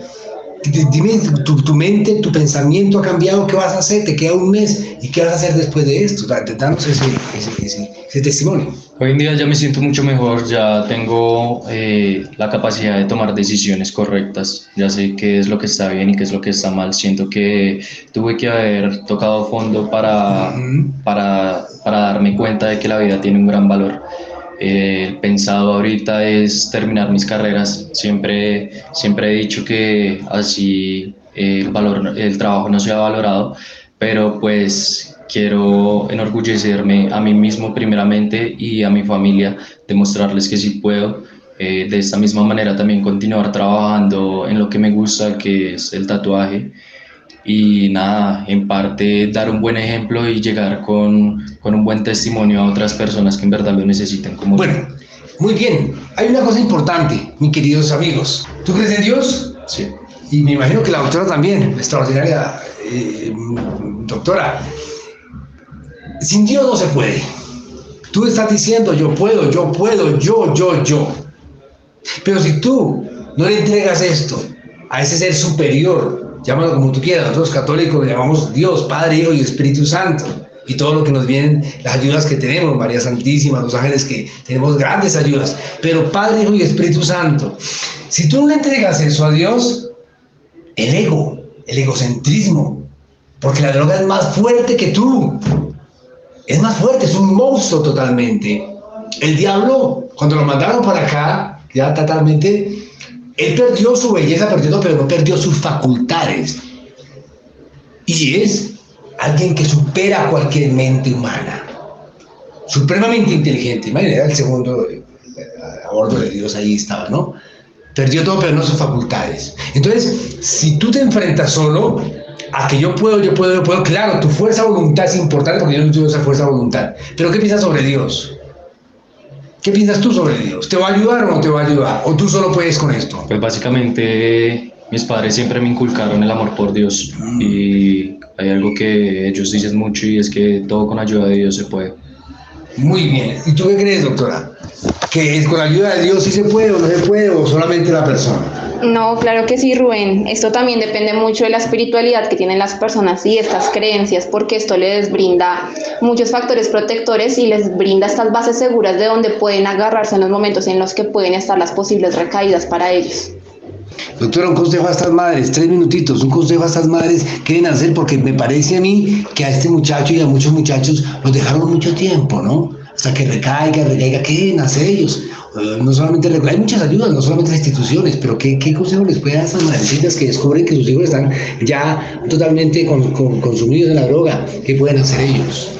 Dime, tu, mente, tu pensamiento ha cambiado, ¿qué vas a hacer? Te queda un mes y ¿qué vas a hacer después de esto? Danos ese, ese, ese, testimonio. Hoy en día ya me siento mucho mejor, ya tengo eh, la capacidad de tomar decisiones correctas, ya sé qué es lo que está bien y qué es lo que está mal. Siento que tuve que haber tocado fondo para, para, para darme cuenta de que la vida tiene un gran valor el pensado ahorita es terminar mis carreras. Siempre, siempre he dicho que así el, valor, el trabajo no se ha valorado, pero pues quiero enorgullecerme a mí mismo primeramente y a mi familia, demostrarles que sí puedo. Eh, de esta misma manera también continuar trabajando en lo que me gusta, que es el tatuaje y nada, en parte dar un buen ejemplo y llegar con, con, un buen testimonio a otras personas que en verdad lo necesiten como Bueno, muy bien. Hay una cosa importante, mis queridos amigos. ¿Tú crees en Dios? Sí. Y me imagino que la doctora también, extraordinaria eh, doctora. Sin Dios no se puede. Tú estás diciendo yo puedo, yo puedo, yo, yo, yo. Pero si tú no le entregas esto a ese ser superior llámalo como tú quieras, nosotros católicos le llamamos Dios, Padre, Hijo y Espíritu Santo. Y todo lo que nos vienen, las ayudas que tenemos, María Santísima, los ángeles que tenemos grandes ayudas. Pero Padre, Hijo y Espíritu Santo, si tú no le entregas eso a Dios, el ego, el egocentrismo, porque la droga es más fuerte que tú, es más fuerte, es un monstruo totalmente. El diablo, cuando lo mandaron para acá, ya totalmente él perdió su belleza, perdió, pero no perdió sus facultades. Y es alguien que supera cualquier mente humana. Supremamente inteligente. Imagínate, el segundo eh, a de Dios ahí estaba, ¿no? Perdió todo, pero no sus facultades. Entonces, si tú te enfrentas solo a que yo puedo, yo puedo, yo puedo, claro, tu fuerza voluntad es importante porque yo no tengo esa fuerza voluntad. Pero ¿qué piensas sobre Dios? ¿Qué piensas tú sobre Dios? ¿Te va a ayudar o no te va a ayudar? ¿O tú solo puedes con esto? Pues básicamente mis padres siempre me inculcaron el amor por Dios mm. y hay algo que ellos dicen mucho y es que todo con ayuda de Dios se puede. Muy bien. ¿Y tú qué crees, doctora? ¿Que con la ayuda de Dios sí se puede o no se puede o solamente la persona? No, claro que sí, Rubén. Esto también depende mucho de la espiritualidad que tienen las personas y estas creencias, porque esto les brinda muchos factores protectores y les brinda estas bases seguras de donde pueden agarrarse en los momentos en los que pueden estar las posibles recaídas para ellos. Doctora, un consejo a estas madres, tres minutitos, un consejo a estas madres que deben hacer, porque me parece a mí que a este muchacho y a muchos muchachos los dejaron mucho tiempo, ¿no? hasta que recaiga, recaiga, ¿qué hacer ellos? Eh, no solamente hay muchas ayudas, no solamente las instituciones, pero ¿qué, qué consejo les puede dar a esas madrecitas que descubren que sus hijos están ya totalmente consumidos en la droga? ¿Qué pueden hacer ellos?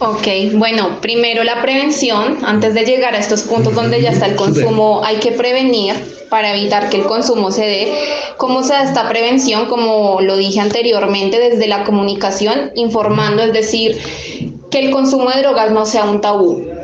Ok, bueno, primero la prevención, antes de llegar a estos puntos donde ya está el consumo, hay que prevenir para evitar que el consumo se dé. ¿Cómo se da esta prevención? Como lo dije anteriormente, desde la comunicación, informando, es decir, que el consumo de drogas no sea un tabú.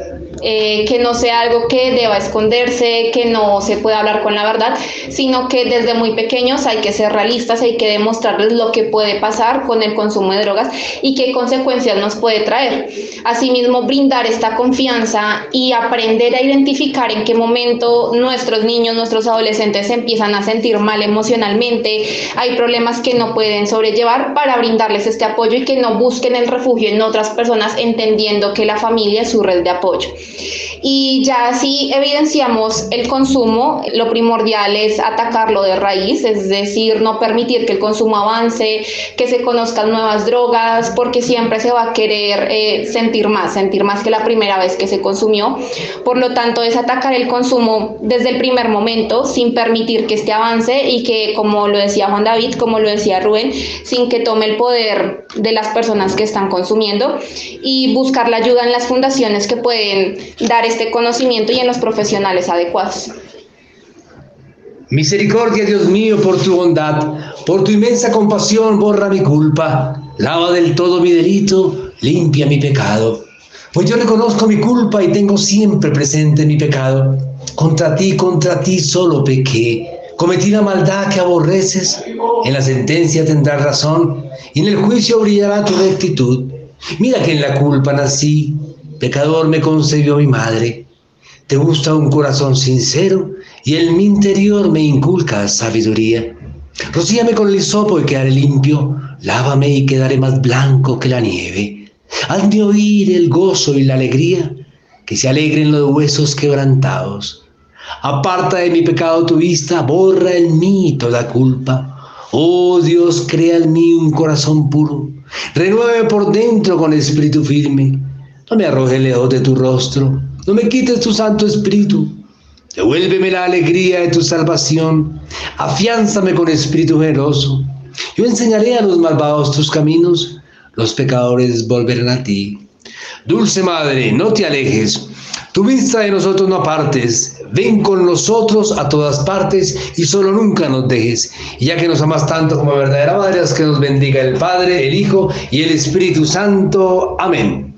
Eh, que no sea algo que deba esconderse, que no se pueda hablar con la verdad, sino que desde muy pequeños hay que ser realistas, hay que demostrarles lo que puede pasar con el consumo de drogas y qué consecuencias nos puede traer. Asimismo, brindar esta confianza y aprender a identificar en qué momento nuestros niños, nuestros adolescentes empiezan a sentir mal emocionalmente, hay problemas que no pueden sobrellevar para brindarles este apoyo y que no busquen el refugio en otras personas entendiendo que la familia es su red de apoyo. Y ya si evidenciamos el consumo, lo primordial es atacarlo de raíz, es decir, no permitir que el consumo avance, que se conozcan nuevas drogas, porque siempre se va a querer eh, sentir más, sentir más que la primera vez que se consumió. Por lo tanto, es atacar el consumo desde el primer momento, sin permitir que este avance y que, como lo decía Juan David, como lo decía Rubén, sin que tome el poder de las personas que están consumiendo y buscar la ayuda en las fundaciones que pueden dar este conocimiento y en los profesionales adecuados. Misericordia, Dios mío, por tu bondad, por tu inmensa compasión, borra mi culpa, lava del todo mi delito, limpia mi pecado. Pues yo reconozco mi culpa y tengo siempre presente mi pecado. Contra ti, contra ti solo pequé. Cometí la maldad que aborreces. En la sentencia tendrás razón y en el juicio brillará tu rectitud. Mira que en la culpa nací, Pecador me concebió mi madre. Te gusta un corazón sincero y en mi interior me inculca sabiduría. Rocíame con el hisopo y quedaré limpio. Lávame y quedaré más blanco que la nieve. Hazme oír el gozo y la alegría, que se alegren los huesos quebrantados. Aparta de mi pecado tu vista, borra en mí toda culpa. Oh Dios, crea en mí un corazón puro. Renueve por dentro con espíritu firme no me arrojes lejos de tu rostro, no me quites tu Santo Espíritu. Devuélveme la alegría de tu salvación, afiánzame con espíritu generoso. Yo enseñaré a los malvados tus caminos, los pecadores volverán a ti. Dulce Madre, no te alejes, tu vista de nosotros no apartes, ven con nosotros a todas partes y solo nunca nos dejes. Y ya que nos amas tanto como verdadera Madre, que nos bendiga el Padre, el Hijo y el Espíritu Santo. Amén.